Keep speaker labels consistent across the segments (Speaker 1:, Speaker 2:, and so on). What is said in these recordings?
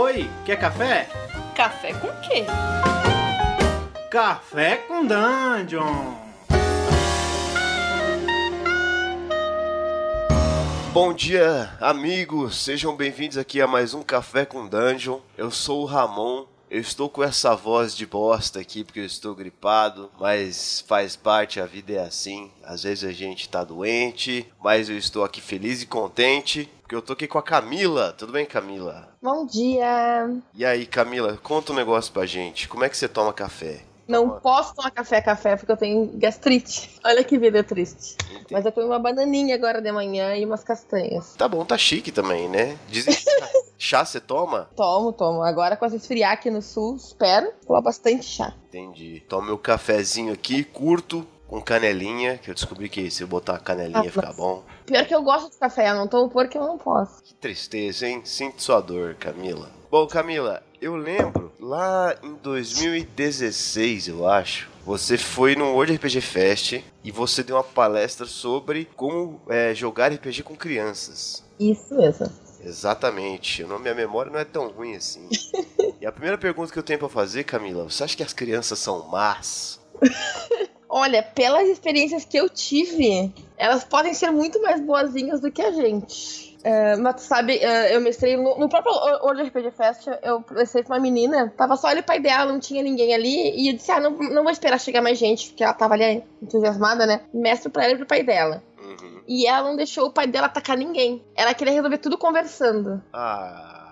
Speaker 1: Oi, quer café?
Speaker 2: Café com quê?
Speaker 1: Café com Dungeon!
Speaker 3: Bom dia, amigos! Sejam bem-vindos aqui a mais um Café com Dungeon. Eu sou o Ramon. Eu estou com essa voz de bosta aqui porque eu estou gripado, mas faz parte, a vida é assim. Às vezes a gente tá doente, mas eu estou aqui feliz e contente porque eu tô aqui com a Camila. Tudo bem, Camila?
Speaker 2: Bom dia!
Speaker 3: E aí, Camila, conta um negócio pra gente. Como é que você toma café?
Speaker 2: Não posso tomar café café porque eu tenho gastrite. Olha que vida triste.
Speaker 3: Entendi.
Speaker 2: Mas eu comi uma bananinha agora de manhã e umas castanhas.
Speaker 3: Tá bom, tá chique também, né? Dizem que chá você toma?
Speaker 2: Tomo, tomo. Agora com essa esfriar aqui no sul, espero. Tomar bastante chá.
Speaker 3: Entendi. Toma meu cafezinho aqui, curto, com canelinha, que eu descobri que se eu botar canelinha
Speaker 2: Ah,
Speaker 3: fica bom.
Speaker 2: Pior que eu gosto de café, eu não tomo porque eu não posso.
Speaker 3: Que tristeza, hein? Sinto sua dor, Camila. Bom, Camila, eu lembro lá em 2016, eu acho, você foi no World RPG Fest e você deu uma palestra sobre como é, jogar RPG com crianças.
Speaker 2: Isso mesmo.
Speaker 3: Exatamente. Não- Minha memória não é tão ruim assim. e a primeira pergunta que eu tenho pra fazer, Camila, você acha que as crianças são más?
Speaker 2: Olha, pelas experiências que eu tive, elas podem ser muito mais boazinhas do que a gente. É, mas tu sabe, é, eu mestrei no, no próprio World RPG Fest, eu mestrei com uma menina, tava só ele o pai dela, não tinha ninguém ali, e eu disse, ah, não, não vou esperar chegar mais gente, porque ela tava ali entusiasmada, né? Mestro pra ela e pro pai dela.
Speaker 3: Uhum.
Speaker 2: E ela não deixou o pai dela atacar ninguém. Ela queria resolver tudo conversando.
Speaker 3: Ah.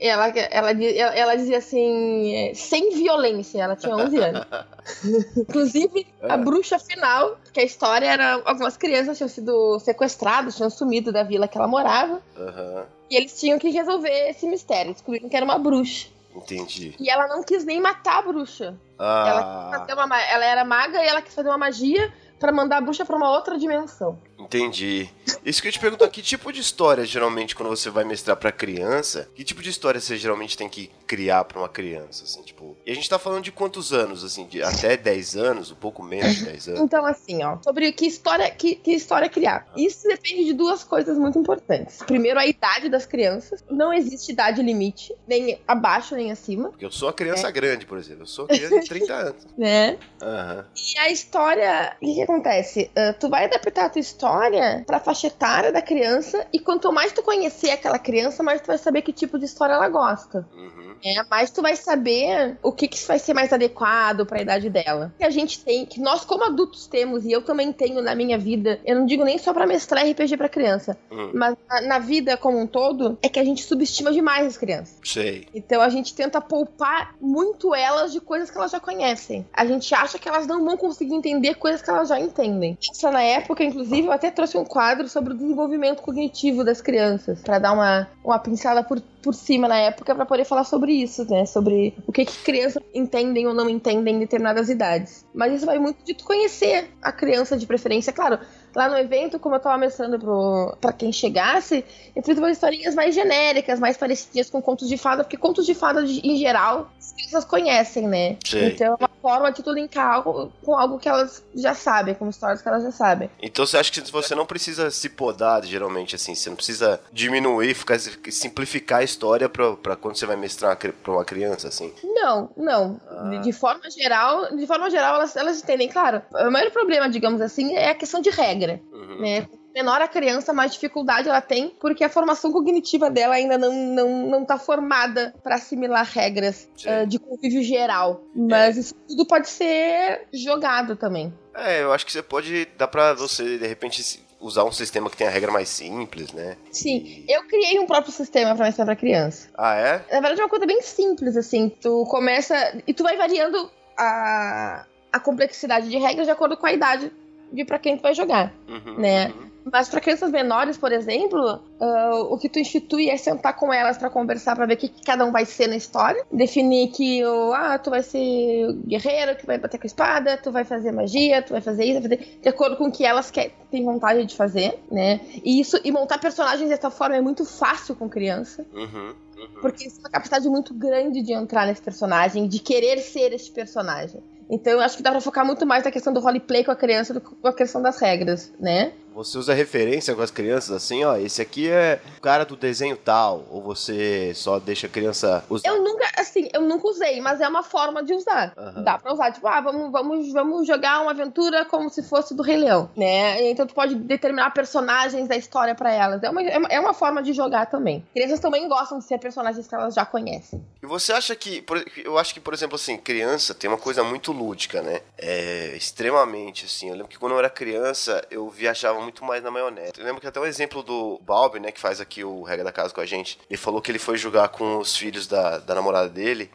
Speaker 2: Ela, ela, ela, ela dizia assim, é, sem violência, ela tinha 11 anos. Inclusive, a
Speaker 3: Ah.
Speaker 2: bruxa final, que a história era algumas crianças tinham sido sequestradas, tinham sumido da vila que ela morava,
Speaker 3: Aham,
Speaker 2: e eles tinham que resolver esse mistério. Descobriram que era uma bruxa.
Speaker 3: entendi.
Speaker 2: E ela não quis nem matar a bruxa. Ela, quis
Speaker 3: Ah,
Speaker 2: fazer uma ma- ela era maga e ela quis fazer uma magia pra mandar a bruxa pra uma outra dimensão.
Speaker 3: Entendi. Isso que eu te perguntar, que tipo de história, geralmente, quando você vai mestrar pra criança, que tipo de história você geralmente tem que criar pra uma criança, assim, tipo... E a gente tá falando de quantos anos, assim, de até 10 anos, um pouco menos de 10 anos?
Speaker 2: Então, assim, ó, sobre que história, que, que história criar. Isso depende de duas coisas muito importantes. Primeiro, a idade das crianças. Não existe idade limite, nem abaixo nem acima,
Speaker 3: Porque eu sou a criança grande, por exemplo. Eu sou criança de 30 anos.
Speaker 2: né?
Speaker 3: Aham.
Speaker 2: E a história, o que, que acontece? Ah, tu vai adaptar a tua história pra faixa etária da criança, e quanto mais tu conhecer aquela criança, mais tu vai saber que tipo de história ela gosta.
Speaker 3: Uhum.
Speaker 2: É, mais tu vai saber o que, que vai ser mais adequado pra idade dela. Que a gente tem, que nós como adultos temos, e eu também tenho na minha vida, eu não digo nem só pra mestrar RPG pra criança,
Speaker 3: Hum,
Speaker 2: mas na, na vida como um todo, é que a gente subestima demais as crianças.
Speaker 3: sei.
Speaker 2: Então a gente tenta poupar muito elas de coisas que elas já conhecem. A gente acha que elas não vão conseguir entender coisas que elas já entendem. Essa na época, inclusive, eu até trouxe um quadro sobre o desenvolvimento cognitivo das crianças, Pra dar uma, uma pincelada por, por cima na época, pra poder falar sobre isso, né? Sobre o que, que crianças entendem ou não entendem em determinadas idades. Mas isso vai muito de tu conhecer a criança de preferência, claro. Lá no evento, como eu tava mestrando pro, pra quem chegasse, eu fiz umas historinhas mais genéricas, mais parecidas com contos de fada, porque contos de fada, em geral, as crianças conhecem, né?
Speaker 3: Sei.
Speaker 2: Então forma de tu linkar algo com algo que elas já sabem, com histórias que elas já sabem.
Speaker 3: Então você acha que você não precisa se podar, geralmente, assim? Você não precisa diminuir, ficar, simplificar a história pra, pra quando você vai mestrar pra uma criança, assim?
Speaker 2: Não, não.
Speaker 3: Ah.
Speaker 2: De, de forma geral, de forma geral, elas, elas entendem, claro. O maior problema, digamos assim, é a questão de regra.
Speaker 3: Uhum.
Speaker 2: né? Menor a criança, mais dificuldade ela tem, porque a formação cognitiva dela ainda não, não, não tá formada para assimilar regras ah, de convívio geral. Mas isso tudo pode ser jogado também.
Speaker 3: É, eu acho que você pode. Dá pra você, de repente, usar um sistema que tenha regra mais simples, né?
Speaker 2: Sim, eu criei um próprio sistema para ensinar para criança.
Speaker 3: Ah, é?
Speaker 2: Na verdade, é uma coisa bem simples, assim. Tu começa. E tu vai variando a, a complexidade de regras de acordo com a idade de para quem tu vai jogar.
Speaker 3: Uhum,
Speaker 2: Né?
Speaker 3: uhum.
Speaker 2: Mas para crianças menores, por exemplo, ah, o que tu institui é sentar com elas para conversar, para ver o que, que cada um vai ser na história. Definir que o, ah, tu vai ser guerreiro, que vai bater com a espada, tu vai fazer magia, tu vai fazer isso, vai fazer de acordo com o que elas quer, têm vontade de fazer, né? E isso e montar personagens dessa forma é muito fácil com criança.
Speaker 3: Uhum, uhum.
Speaker 2: Porque isso é uma capacidade muito grande de entrar nesse personagem, de querer ser esse personagem. Então eu acho que dá pra focar muito mais na questão do roleplay com a criança do que com a questão das regras, né?
Speaker 3: Você usa referência com as crianças assim, ó, esse aqui é o cara do desenho tal, ou você só deixa a criança usar?
Speaker 2: Eu nunca, assim, eu nunca usei, mas é uma forma de usar.
Speaker 3: Aham.
Speaker 2: Dá pra usar, tipo, ah, vamos, vamos, vamos jogar uma aventura como se fosse do Rei Leão, né? Então tu pode determinar personagens da história pra elas. É uma, é uma, é uma forma de jogar também. Crianças também gostam de ser personagens que elas já conhecem.
Speaker 3: E você acha que, por- eu acho que, por exemplo, assim, criança tem uma coisa muito lúdica, né? É, extremamente, assim. Eu lembro que quando eu era criança, eu viajava muito mais na maionese. Eu lembro que até o exemplo do Balbi, né, que faz aqui o Regra da Casa com a gente, ele falou que ele foi jogar com os filhos da, da namorada dele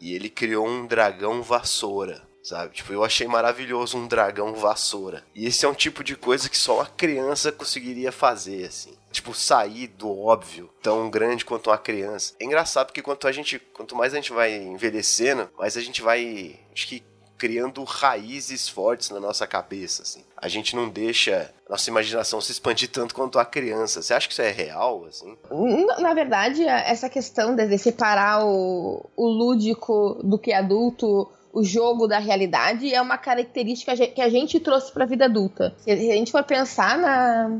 Speaker 3: e ele criou um dragão vassoura. Sabe? Tipo, eu achei maravilhoso um dragão vassoura. E esse é um tipo de coisa que só uma criança conseguiria fazer, assim. Tipo, sair do óbvio tão grande quanto uma criança. É engraçado porque quanto a gente, quanto mais a gente vai envelhecendo, mais a gente vai, acho que criando raízes fortes na nossa cabeça, assim. A gente não deixa nossa imaginação se expandir tanto quanto a criança. Você acha que isso é real, assim?
Speaker 2: Na verdade, essa questão de separar o, o lúdico do que é adulto, o jogo da realidade, é uma característica que a gente trouxe para a vida adulta. Se a gente for pensar na,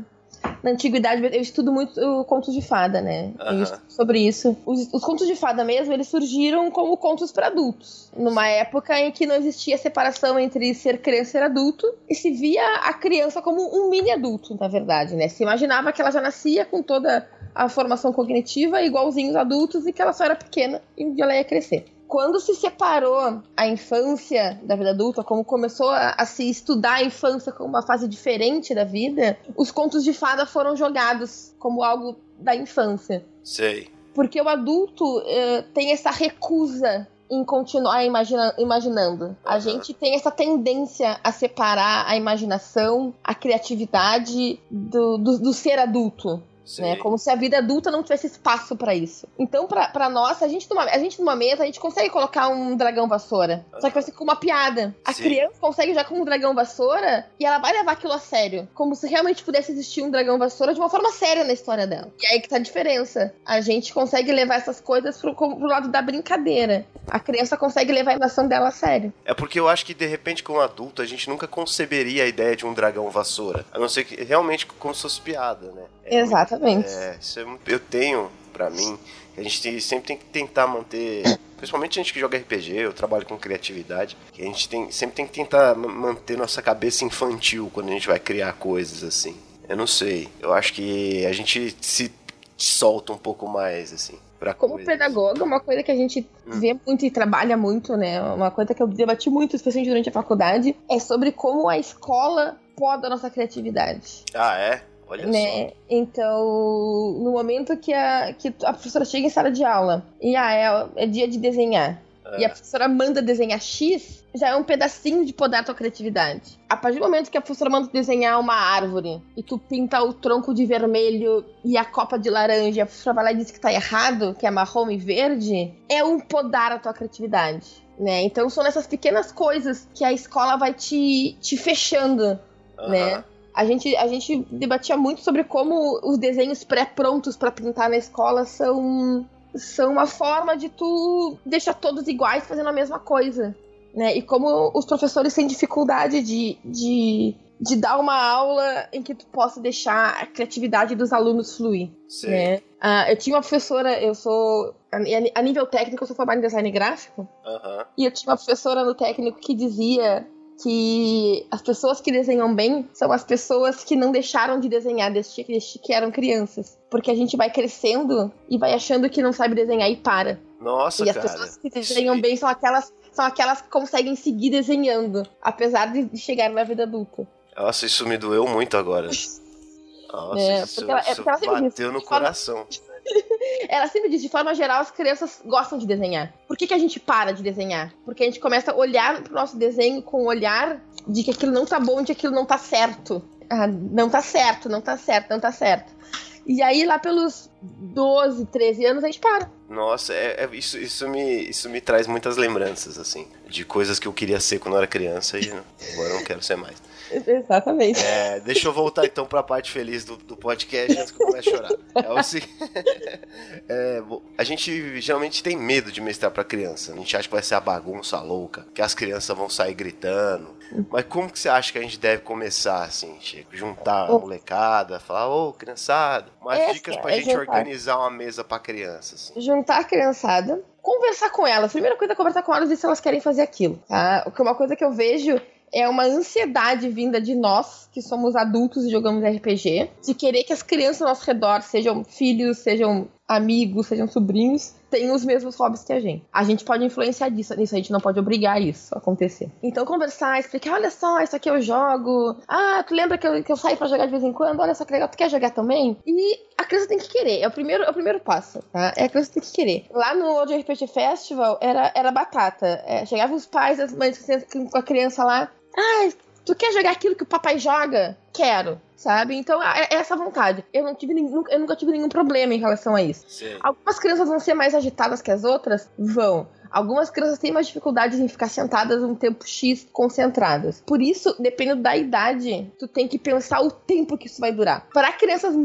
Speaker 2: na antiguidade, eu estudo muito contos de fada, né? Estudo sobre isso. Os, os contos de fada mesmo, eles surgiram como contos para adultos. Numa época em que não existia separação entre ser criança e ser adulto, e se via a criança como um mini adulto, na verdade, né? Se imaginava que ela já nascia com toda a formação cognitiva igualzinho os adultos e que ela só era pequena e ela ia crescer. Quando se separou a infância da vida adulta, como começou a, a se estudar a infância como uma fase diferente da vida, os contos de fada foram jogados como algo da infância.
Speaker 3: Sei.
Speaker 2: Porque o adulto eh, tem essa recusa em continuar imagina- imaginando. A gente tem essa tendência a separar a imaginação, a criatividade do, do, do ser adulto. Né? Como se a vida adulta não tivesse espaço pra isso. Então, pra, pra nós, a gente, numa, a gente numa mesa, a gente consegue colocar um dragão vassoura. Só que vai ser com uma piada. A
Speaker 3: Sim.
Speaker 2: criança consegue já com um dragão vassoura e ela vai levar aquilo a sério. Como se realmente pudesse existir um dragão vassoura de uma forma séria na história dela. E aí que tá a diferença. A gente consegue levar essas coisas pro, pro lado da brincadeira. A criança consegue levar a emoção dela a sério.
Speaker 3: É porque eu acho que de repente, como adulto, a gente nunca conceberia a ideia de um dragão vassoura. A não ser que realmente como se fosse piada, né? É
Speaker 2: Exatamente.
Speaker 3: É, isso é eu tenho pra mim, a gente sempre tem que tentar manter, principalmente a gente que joga RPG, eu trabalho com criatividade, que a gente tem, sempre tem que tentar ma- manter nossa cabeça infantil quando a gente vai criar coisas assim. Eu não sei, eu acho que a gente se solta um pouco mais assim para
Speaker 2: Como pedagoga, uma coisa que a gente vê muito e trabalha muito, né? Uma coisa que eu debati muito, especialmente durante a faculdade, é sobre como a escola poda a nossa criatividade.
Speaker 3: Ah, é? Olha
Speaker 2: né? Então, no momento que a, que a professora chega em sala de aula e ah, é, é dia de desenhar.
Speaker 3: É.
Speaker 2: E a professora manda desenhar X, já é um pedacinho de podar a tua criatividade. A partir do momento que a professora manda desenhar uma árvore e tu pinta o tronco de vermelho e a copa de laranja, e a professora vai lá e diz que tá errado, que é marrom e verde, é um podar a tua criatividade. Né? Então são nessas pequenas coisas que a escola vai te, te fechando
Speaker 3: só.
Speaker 2: né? A gente, a gente debatia muito sobre como os desenhos pré-prontos pra pintar na escola são, são uma forma de tu deixar todos iguais fazendo a mesma coisa. Né? E como os professores têm dificuldade de, de, de dar uma aula em que tu possa deixar a criatividade dos alunos fluir.
Speaker 3: Sei.
Speaker 2: Né? Ah, eu tinha uma professora, eu sou. A, a nível técnico, eu sou formada em design gráfico. E eu tinha uma professora no técnico que dizia que as pessoas que desenham bem são as pessoas que não deixaram de desenhar desde que, desde que eram crianças. Porque a gente vai crescendo e vai achando que não sabe desenhar e para.
Speaker 3: Nossa,
Speaker 2: e as
Speaker 3: cara.
Speaker 2: pessoas que desenham bem são aquelas, são aquelas que conseguem seguir desenhando, apesar de, de chegar na vida adulta.
Speaker 3: Nossa, isso me doeu muito agora. Nossa,
Speaker 2: É,
Speaker 3: isso,
Speaker 2: porque ela- é
Speaker 3: isso
Speaker 2: porque ela
Speaker 3: bateu no coração.
Speaker 2: Ela sempre diz, de forma geral, as crianças gostam de desenhar. Por que, que a gente para de desenhar? Porque a gente começa a olhar pro nosso desenho com o olhar de que aquilo não tá bom, de que aquilo não tá certo. Ah, não tá certo, não tá certo, não tá certo. E aí, lá pelos 12, 13 anos, a gente para.
Speaker 3: Nossa, é, é- isso, isso, me, isso me traz muitas lembranças, assim, de coisas que eu queria ser quando eu era criança e agora eu não quero ser mais.
Speaker 2: Exatamente.
Speaker 3: É, deixa eu voltar então pra parte feliz do, do podcast antes que eu comece a chorar. É o seguinte. É, a gente geralmente tem medo de mestrar pra criança. A gente acha que vai ser a bagunça louca, que as crianças vão sair gritando. Mas como que você acha que a gente deve começar, assim, Chico? Juntar a molecada, falar, ô, criançada, umas
Speaker 2: É,
Speaker 3: dicas
Speaker 2: assim,
Speaker 3: pra
Speaker 2: é
Speaker 3: gente
Speaker 2: juntar.
Speaker 3: organizar uma mesa pra criança, assim.
Speaker 2: juntar a criançada, conversar com elas. Primeira coisa é conversar com elas e ver se elas querem fazer aquilo, tá? Uma coisa que eu vejo é uma ansiedade vinda de nós, que somos adultos e jogamos RPG, de querer que as crianças ao nosso redor, sejam filhos, sejam amigos, sejam sobrinhos, tenham os mesmos hobbies que a gente. A gente pode influenciar disso, nisso, a gente não pode obrigar isso a acontecer. Então, conversar, explicar, olha só, isso aqui eu jogo. Ah, tu lembra que eu, que eu saio pra jogar de vez em quando? Olha só que legal, tu quer jogar também? E a criança tem que querer, é o primeiro, é o primeiro passo, tá? É a criança tem que querer. Lá no World RPG Festival era, era batata. É, chegavam os pais, as mães com a criança lá. Ah, tu quer jogar aquilo que o papai joga? Quero. Sabe? Então, é é essa vontade. Eu, não tive nenhum, eu nunca tive nenhum problema em relação a isso.
Speaker 3: Sim.
Speaker 2: Algumas crianças vão ser mais agitadas que as outras? Vão. Algumas crianças têm mais dificuldades em ficar sentadas um tempo X concentradas. Por isso, dependendo da idade, tu tem que pensar o tempo que isso vai durar. Para crianças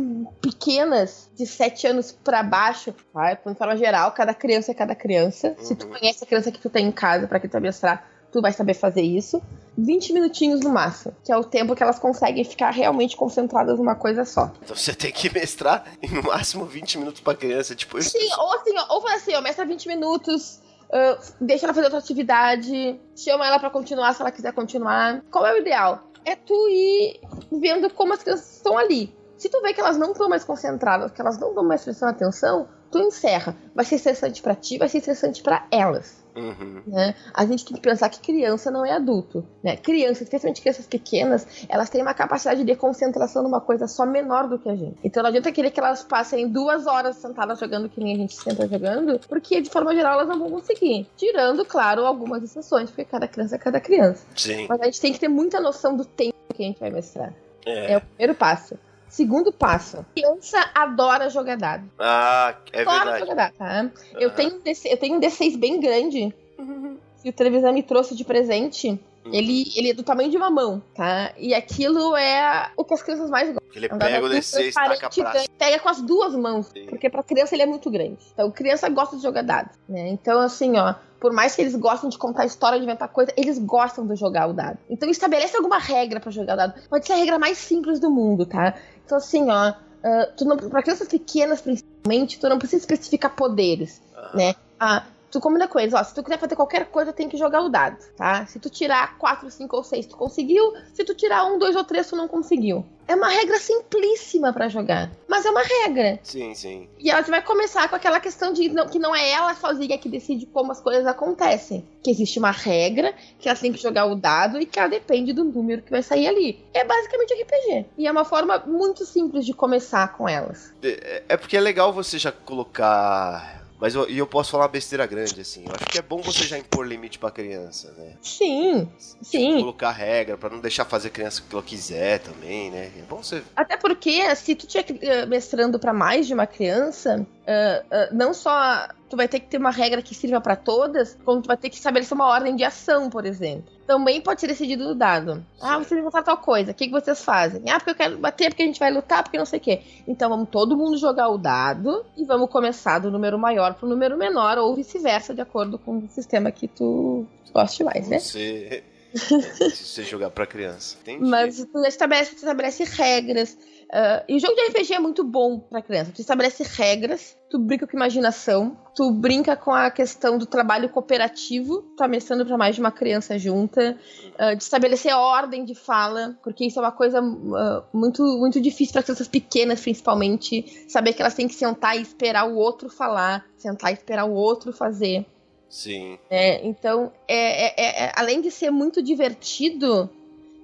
Speaker 2: pequenas, de 7 anos pra baixo, vai, de forma geral, cada criança é cada criança. Se tu
Speaker 3: Uhum.
Speaker 2: conhece a criança que tu tem em casa para que tu vai mestrar, tu vai saber fazer isso. 20 minutinhos no máximo, que é o tempo que elas conseguem ficar realmente concentradas numa coisa só.
Speaker 3: Então você tem que mestrar em no máximo 20 minutos pra criança, tipo isso.
Speaker 2: Sim, ou assim, ó, ou faz assim, ó, mestra 20 minutos, ah, deixa ela fazer outra atividade, chama ela pra continuar se ela quiser continuar. Qual é o ideal? É tu ir vendo como as crianças estão ali. Se tu vê que elas não estão mais concentradas, que elas não estão mais prestando atenção, tu encerra. Vai ser estressante pra ti, vai ser estressante pra elas.
Speaker 3: Uhum.
Speaker 2: Né? A gente tem que pensar que criança não é adulto. Né? Crianças, especialmente crianças pequenas, elas têm uma capacidade de concentração numa coisa só menor do que a gente. Então não adianta querer que elas passem duas horas sentadas jogando que nem a gente senta jogando, porque de forma geral elas não vão conseguir. Tirando, claro, algumas exceções, porque cada criança é cada criança.
Speaker 3: Sim.
Speaker 2: Mas a gente tem que ter muita noção do tempo que a gente vai mestrar. É
Speaker 3: É.
Speaker 2: o primeiro passo. Segundo passo, criança adora jogar dado.
Speaker 3: Ah, é
Speaker 2: adora
Speaker 3: verdade.
Speaker 2: jogar dado, tá? Eu
Speaker 3: Aham.
Speaker 2: tenho, um DC, eu tenho um D6 bem grande que o televisor me trouxe de presente.
Speaker 3: Uhum.
Speaker 2: Ele, ele é do tamanho de uma mão, tá? E aquilo é o que as crianças mais gostam.
Speaker 3: Ele pega o
Speaker 2: adulto
Speaker 3: DC e taca pra
Speaker 2: Pega com as duas mãos,
Speaker 3: Sim.
Speaker 2: porque pra criança ele é muito grande. Então, criança gosta de jogar dado, né? Então, assim, ó, por mais que eles gostem de contar história, de inventar coisa, eles gostam de jogar o dado. Então, estabelece alguma regra pra jogar o dado. Pode ser a regra mais simples do mundo, tá? Então, assim, ó, ah, tu não, pra crianças pequenas, principalmente, tu não precisa especificar poderes
Speaker 3: Aham.
Speaker 2: né? Ah, tu combina com eles, ó, se tu quiser fazer qualquer coisa, tem que jogar o dado, tá? Se tu tirar 4, 5 ou 6, tu conseguiu. Se tu tirar 1, 2 ou 3, tu não conseguiu. É uma regra simplíssima pra jogar, mas é uma regra.
Speaker 3: Sim, sim.
Speaker 2: E ela vai começar com aquela questão de não- que não é ela sozinha que decide como as coisas acontecem. Que existe uma regra, que ela tem que jogar o dado e que ela depende do número que vai sair ali. É basicamente RPG. E é uma forma muito simples de começar com elas.
Speaker 3: É é porque é legal você já colocar. Mas eu, e eu posso falar uma besteira grande, assim. Eu acho que é bom você já impor limite pra criança, né?
Speaker 2: Sim, sim.
Speaker 3: Colocar regra pra não deixar fazer criança o que ela quiser também, né? É bom você.
Speaker 2: Até porque, se tu estiver mestrando pra mais de uma criança, ah, ah, não só tu vai ter que ter uma regra que sirva pra todas, como tu vai ter que estabelecer uma ordem de ação, por exemplo. Também pode ser decidido no dado. Ah,
Speaker 3: Certo.
Speaker 2: vocês vão fazer tal coisa, o que, que vocês fazem? Ah, porque eu quero bater, porque a gente vai lutar, porque não sei o quê. Então vamos todo mundo jogar o dado e vamos começar do número maior pro número menor, ou vice-versa, de acordo com o sistema que tu goste mais, né?
Speaker 3: Você. se você jogar pra criança. Entendi.
Speaker 2: Mas tu estabelece, tu estabelece regras. Ah, e o jogo de RPG é muito bom pra criança. Tu estabelece regras, tu brinca com imaginação, tu brinca com a questão do trabalho cooperativo, tá mestrando pra mais de uma criança junta, ah, de estabelecer ordem de fala, porque isso é uma coisa ah, muito, muito difícil para crianças pequenas, principalmente, saber que elas têm que sentar e esperar o outro falar, sentar e esperar o outro fazer.
Speaker 3: Sim.
Speaker 2: É, então, é- é- é- além de ser muito divertido,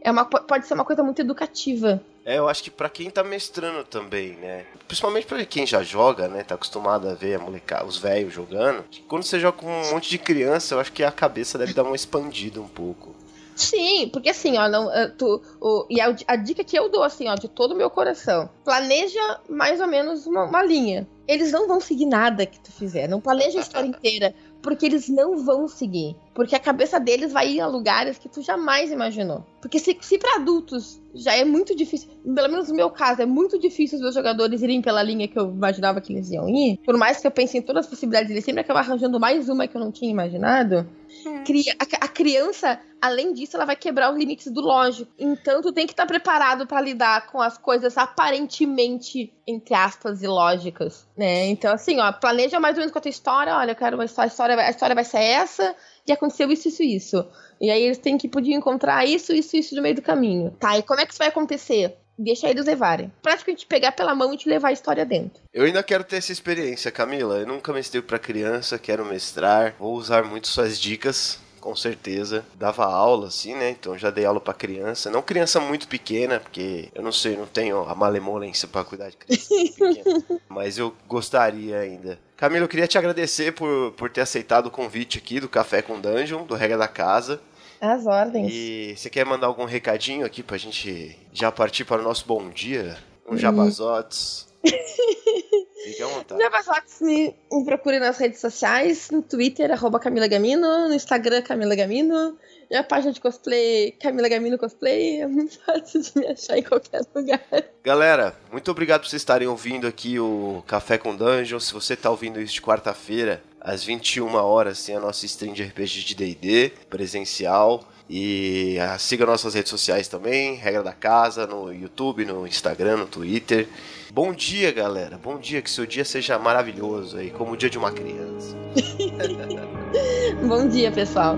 Speaker 2: é uma, pode ser uma coisa muito educativa.
Speaker 3: É, eu acho que pra quem tá mestrando também, né? Principalmente pra quem já joga, né? Tá acostumado a ver a os velhos jogando. Quando você joga com um monte de criança, eu acho que a cabeça deve dar uma expandida um pouco.
Speaker 2: Sim, porque assim, ó, não, eh, tu, o- e a, a dica que eu dou, assim, ó, de todo o meu coração, planeja mais ou menos uma, uma linha. Eles não vão seguir nada que tu fizer, não planeja a história inteira, porque eles não vão seguir. Porque a cabeça deles vai ir a lugares que tu jamais imaginou. Porque se, se para adultos já é muito difícil, pelo menos no meu caso, é muito difícil os meus jogadores irem pela linha que eu imaginava que eles iam ir. Por mais que eu pense em todas as possibilidades, eles sempre acabam arranjando mais uma que eu não tinha imaginado. Hum. A, a criança, além disso, ela vai quebrar os limites do lógico. Então, tu tem que estar preparado para lidar com as coisas aparentemente, entre aspas, ilógicas, né? Então, assim, ó, planeja mais ou menos com a tua história. Olha, eu quero uma história, a história, a história vai ser essa, e aconteceu isso, isso, isso. E aí eles têm que poder encontrar isso, isso, isso no meio do caminho. Tá, e como é que isso vai acontecer? Deixa eles levarem. Praticamente pegar pela mão e te levar a história dentro.
Speaker 3: Eu ainda quero ter essa experiência, Camila. Eu nunca mestrei para criança, quero mestrar. Vou usar muito suas dicas com certeza. Dava aula, assim, né? Então já dei aula para criança. Não criança muito pequena, porque eu não sei, não tenho a malemolência para cuidar de criança pequena. Mas eu gostaria ainda. Camila, eu queria te agradecer por, por ter aceitado o convite aqui do Café com Dungeon, do Regra da Casa.
Speaker 2: As ordens.
Speaker 3: E você quer mandar algum recadinho aqui pra gente já partir para o nosso bom dia? Um jabazotes. Fique à vontade.
Speaker 2: Jabazotes, me, me procure nas redes sociais, no Twitter, arroba Camila Gamino, no Instagram, Camila Gamino, e a página de cosplay, Camila Gamino Cosplay, é muito fácil de me achar em qualquer lugar.
Speaker 3: Galera, muito obrigado por vocês estarem ouvindo aqui o Café com Dungeon. Se você está ouvindo isso de quarta-feira, às 21 horas tem a nossa stream de RPG de D&D presencial. E ah, siga nossas redes sociais também, Regra da Casa, no YouTube, no Instagram, no Twitter. Bom dia, galera. Bom dia, que seu dia seja maravilhoso aí, como o dia de uma criança.
Speaker 2: Bom dia, pessoal.